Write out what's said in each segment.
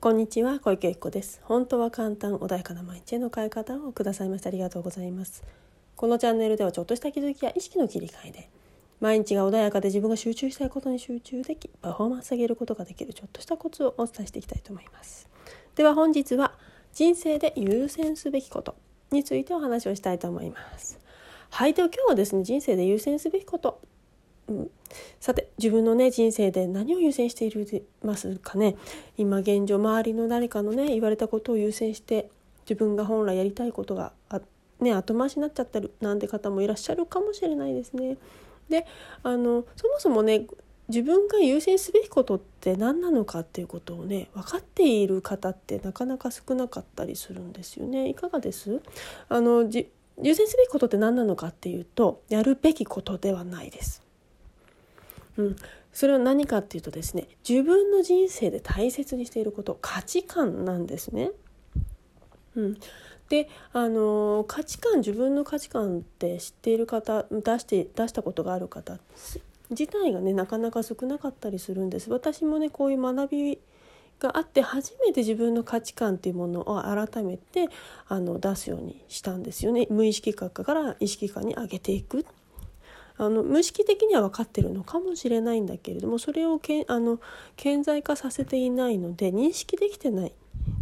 こんにちは小池子です。本当は簡単穏やかな毎日への変え方をくださいましてありがとうございます。このチャンネルではちょっとした気づきや意識の切り替えで毎日が穏やかで自分が集中したいことに集中できパフォーマンス上げることができるちょっとしたコツをお伝えしていきたいと思います。では本日は人生で優先すべきことについてお話をしたいと思います。はいでは今日はですね人生で優先すべきことうん、さて自分のね人生で何を優先していますかね今現状周りの誰かのね言われたことを優先して自分が本来やりたいことがあ、ね、後回しになっちゃってるなんて方もいらっしゃるかもしれないですね。であのそもそもね自分が優先すべきことって何なのかっていうことをね分かっている方ってなかなか少なかったりするんですよね。いかがです？あのじ優先すべきことって何なのかっていうとやるべきことではないです。うん、それは何かっていうとですね自分の人生で大切にしていること価値観なんですね。うん、であの価値観自分の価値観って知っている方出して出したことがある方自体がねなかなか少なかったりするんです。私もねこういう学びがあって初めて自分の価値観っていうものを改めてあの出すようにしたんですよね無意識化から意識化に上げていくあの無意識的には分かってるのかもしれないんだけれどもそれをけあの顕在化させていないので認識できてない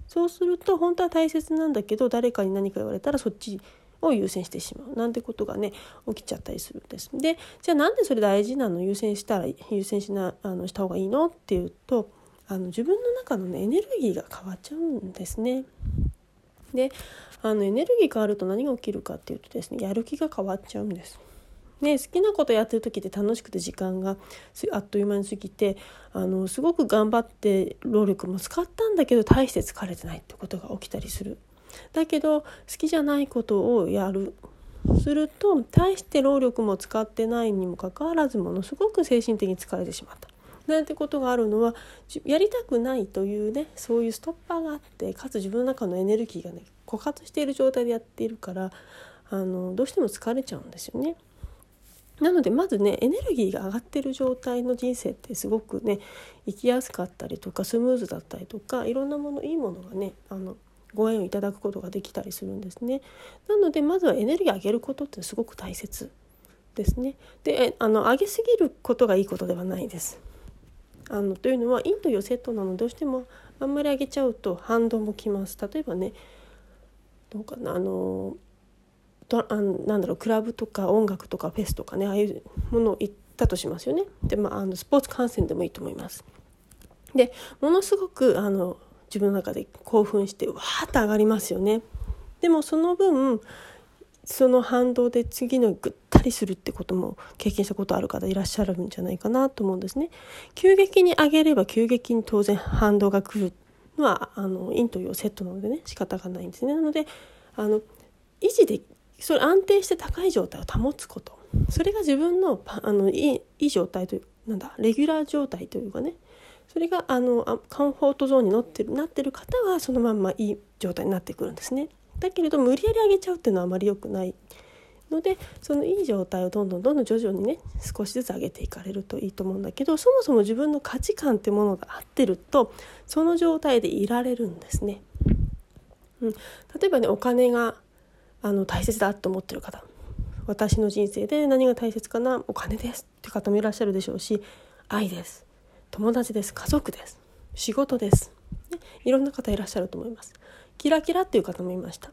そうすると本当は大切なんだけど誰かに何か言われたらそっちを優先してしまうなんてことがね起きちゃったりするんです。でじゃあなんでそれ大事なの？優先したら優先しなあのした方がいいの？っていうとあの自分の中の、ね、エネルギーが変わっちゃうんですね。であのエネルギー変わると何が起きるかっていうとですねやる気が変わっちゃうんです。ね、好きなことやってる時って楽しくて時間があっという間に過ぎてあのすごく頑張って労力も使ったんだけど大して疲れてないってことが起きたりする。だけど好きじゃないことをやるすると大して労力も使ってないにもかかわらずものすごく精神的に疲れてしまった。なんてことがあるのはやりたくないというねそういうストッパーがあってかつ自分の中のエネルギーがね枯渇している状態でやっているからあのどうしても疲れちゃうんですよね。なのでまずねエネルギーが上がってる状態の人生ってすごくね生きやすかったりとかスムーズだったりとかいろんなものいいものがねあのご縁をいただくことができたりするんですね。なのでまずはエネルギー上げることってすごく大切ですね。であの上げすぎることがいいことではないです。あのというのは陰と陽セットなのでどうしてもあんまり上げちゃうと反動もきます。例えばねどうかなあのとあなんだろうクラブとか音楽とかフェスとかねああいうものを行ったとしますよね。でまああのスポーツ観戦でもいいと思います。でものすごくあの自分の中で興奮してわーっと上がりますよね。でもその分その反動で次のぐったりするってことも経験したことある方いらっしゃるんじゃないかなと思うんですね。急激に上げれば急激に当然反動が来るのはあの陰と陽セットなのでね仕方がないんですね。なのであの維持でそれ安定して高い状態を保つことそれが自分のあのいいいい状態というなんだレギュラー状態というかねそれがあのカンフォートゾーンに乗ってるなってる方はそのまんまいい状態になってくるんですね。だけれど無理やり上げちゃうっていうのはあまり良くないのでそのいい状態をどんどんどんどん徐々にね少しずつ上げていかれるといいと思うんだけどそもそも自分の価値観ってものが合ってるとその状態でいられるんですね。うん、例えばねお金があの大切だと思ってる方。私の人生で何が大切かな？お金ですって方もいらっしゃるでしょうし愛です。友達です。家族です。仕事です、ね、いろんな方いらっしゃると思います。キラキラっていう方もいました。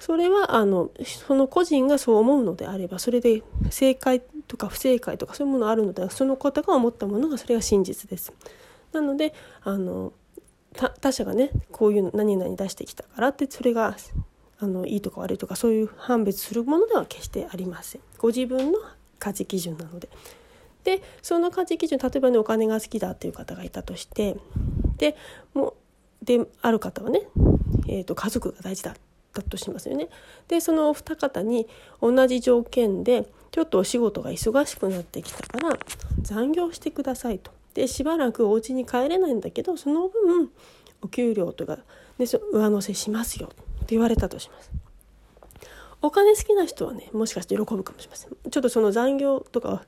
それはあのその個人がそう思うのであればそれで正解とか不正解とかそういうものあるのでその方が思ったものがそれが真実です。なのであの他者がねこういうの何々出してきたからってそれがあのいいとか悪いとかそういう判別するものでは決してありませんご自分の価値基準なので。でその価値基準例えばねお金が好きだっていう方がいたとしてでもである方はね、えーと、家族が大事だったとしますよね。でそのお二方に同じ条件でちょっとお仕事が忙しくなってきたから残業してくださいと。でしばらくお家に帰れないんだけどその分お給料とか、ね、上乗せしますよって言われたとします。お金好きな人はねもしかして喜ぶかもしれません。ちょっとその残業とか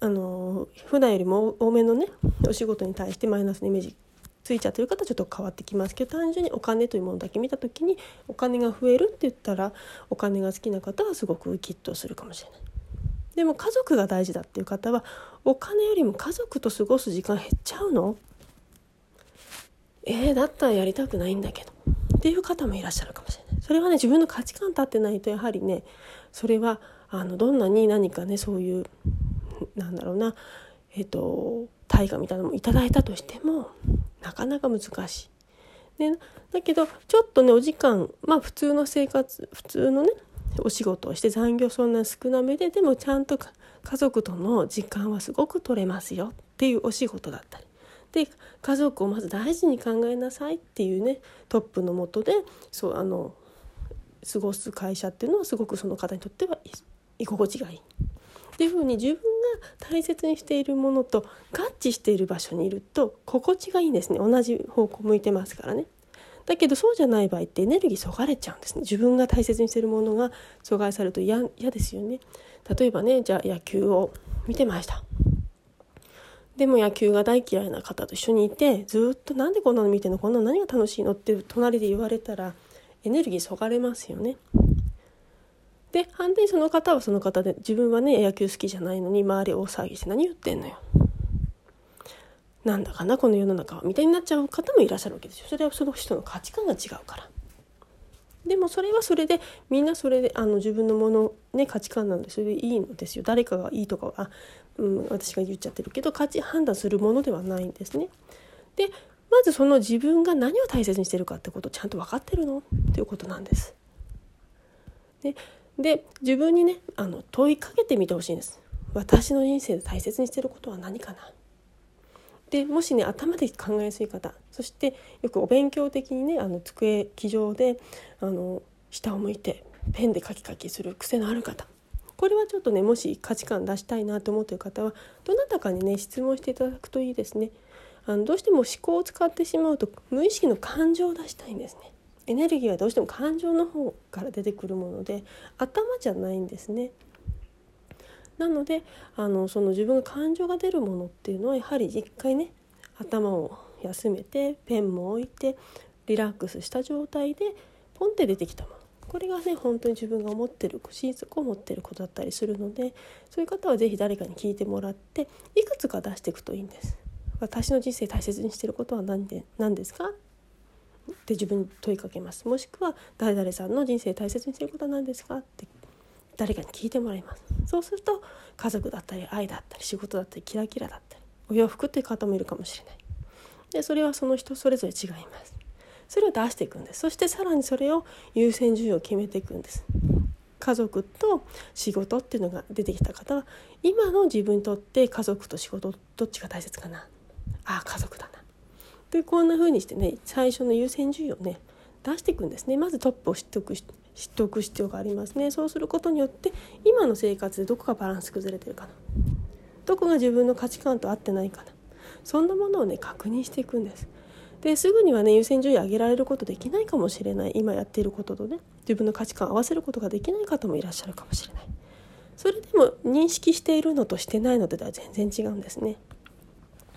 あの普段よりも多めのねお仕事に対してマイナスのイメージついちゃってる方はちょっと変わってきますけど単純にお金というものだけ見た時にお金が増えるって言ったらお金が好きな方はすごくウキッとするかもしれない。でも家族が大事だっていう方はお金よりも家族と過ごす時間減っちゃうの？えー、だったらやりたくないんだけどっていう方もいらっしゃるかもしれないそれはね自分の価値観立ってないとやはりねそれはあのどんなに何かねそういうなんだろうなえっ、と対価みたいなのもいただいたとしてもなかなか難しい。ね、だけどちょっとねお時間まあ普通の生活普通のねお仕事をして残業そんな少なめででもちゃんと家族との時間はすごく取れますよっていうお仕事だったりで家族をまず大事に考えなさいっていうねトップのもとでそうあの過ごす会社っていうのはすごくその方にとっては居心地がいい。っていうふうに自分が大切にしているものと合致している場所にいると心地がいいんですね同じ方向向いてますからね。だけどそうじゃない場合ってエネルギーそがれちゃうんですね自分が大切にしているものが阻害されると嫌ですよね例えばねじゃあ野球を見てましたでも野球が大嫌いな方と一緒にいてずっとなんでこんなの見てんのこんなの何が楽しいのって隣で言われたらエネルギーそがれますよね。で反対にその方はその方で自分はね野球好きじゃないのに周り大騒ぎして何言ってんのよ。なんだかなこの世の中はみたいになっちゃう方もいらっしゃるわけですよ。それはその人の価値観が違うから。でもそれはそれでみんなそれであの自分のもの、ね、価値観なんでそれでいいのですよ誰かがいいとかはあ、うん、私が言っちゃってるけど価値判断するものではないんですね。でまずその自分が何を大切にしてるかってことをちゃんと分かってるの？っていうことなんです。でで自分にねあの問いかけてみてほしいんです。私の人生で大切にしてることは何かな？でもしね頭で考えやすい方そしてよくお勉強的にねあの机机上であの下を向いてペンでカキカキする癖のある方これはちょっとねもし価値観出したいなと思ってる方はどなたかにね質問していただくといいですね。あのどうしても思考を使ってしまうと無意識の感情を出したいんですね。エネルギーはどうしても感情の方から出てくるもので頭じゃないんですね。なのであのその自分が感情が出るものっていうのはやはり一回ね頭を休めてペンも置いてリラックスした状態でポンって出てきたもの。これがね本当に自分が思ってる心底思ってることだったりするのでそういう方は是非誰かに聞いてもらっていくつか出していくといいんです。私の人生大切にしてることは何で何ですか？って自分に問いかけます。もしくは誰々さんの人生大切にしてることは何ですか？って誰かに聞いてもらいます。そうすると家族だったり愛だったり仕事だったりキラキラだったりお洋服っていう方もいるかもしれない。でそれはその人それぞれ違います。それを出していくんです。そしてさらにそれを優先順位を決めていくんです。家族と仕事っていうのが出てきた方は今の自分にとって家族と仕事どっちが大切かな。ああ家族だな。でこんな風にしてね最初の優先順位をね出していくんですね。まずトップを知っておく知っておく必要がありますねそうすることによって今の生活でどこがバランス崩れてるかなどこが自分の価値観と合ってないかなそんなものをね確認していくんですですぐにはね優先順位上げられることできないかもしれない今やっていることとね自分の価値観を合わせることができない方もいらっしゃるかもしれないそれでも認識しているのとしてないのでは全然違うんですね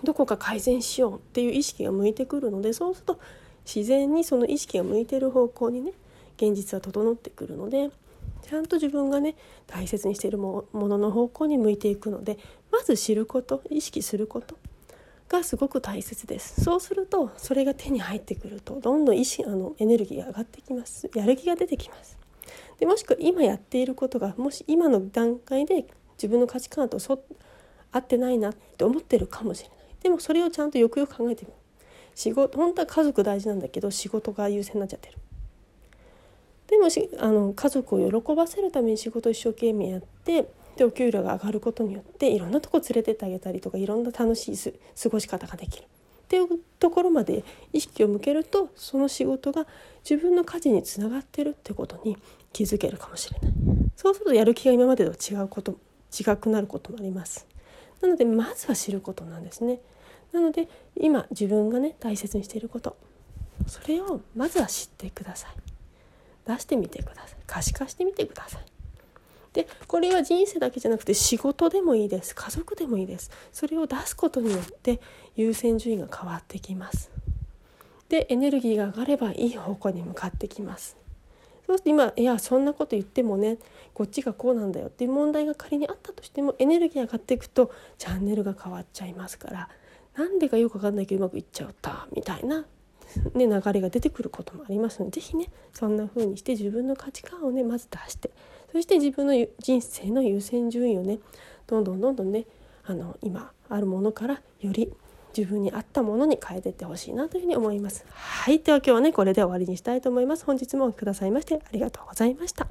どこか改善しようっていう意識が向いてくるのでそうすると自然にその意識が向いてる方向にね現実は整ってくるのでちゃんと自分がね大切にしているものの方向に向いていくのでまず知ること意識することがすごく大切です。そうするとそれが手に入ってくるとどんどん意識あのエネルギーが上がってきます。やる気が出てきます。でもしくは今やっていることがもし今の段階で自分の価値観とそ合ってないなって思ってるかもしれない。でもそれをちゃんとよくよく考えてみる。仕事本当は家族大事なんだけど仕事が優先になっちゃってる。でもしあの家族を喜ばせるために仕事を一生懸命やってでお給料が上がることによっていろんなとこ連れてってあげたりとかいろんな楽しい過ごし方ができる。っていうところまで意識を向けるとその仕事が自分の家事につながってるってことに気づけるかもしれない。そうするとやる気が今までと違うこと違くなることもあります。なのでまずは知ることなんですね。なので今自分がね大切にしていることそれをまずは知ってください。出してみてください。可視化してみてください。でこれは人生だけじゃなくて仕事でもいいです。家族でもいいです。それを出すことによって優先順位が変わってきます。でエネルギーが上がればいい方向に向かってきます。そうすると今いやそんなこと言ってもねこっちがこうなんだよっていう問題が仮にあったとしてもエネルギー上がっていくとチャンネルが変わっちゃいますからなんでかよく分かんないけどうまくいっちゃったみたいな、ね、流れが出てくることもありますので是非ねそんな風にして自分の価値観をねまず出してそして自分の人生の優先順位をねどんどんどんどんねあの今あるものからより自分に合ったものに変えていってほしいなというふうに思います。はいでは今日はねこれで終わりにしたいと思います。本日もくださいましてありがとうございました。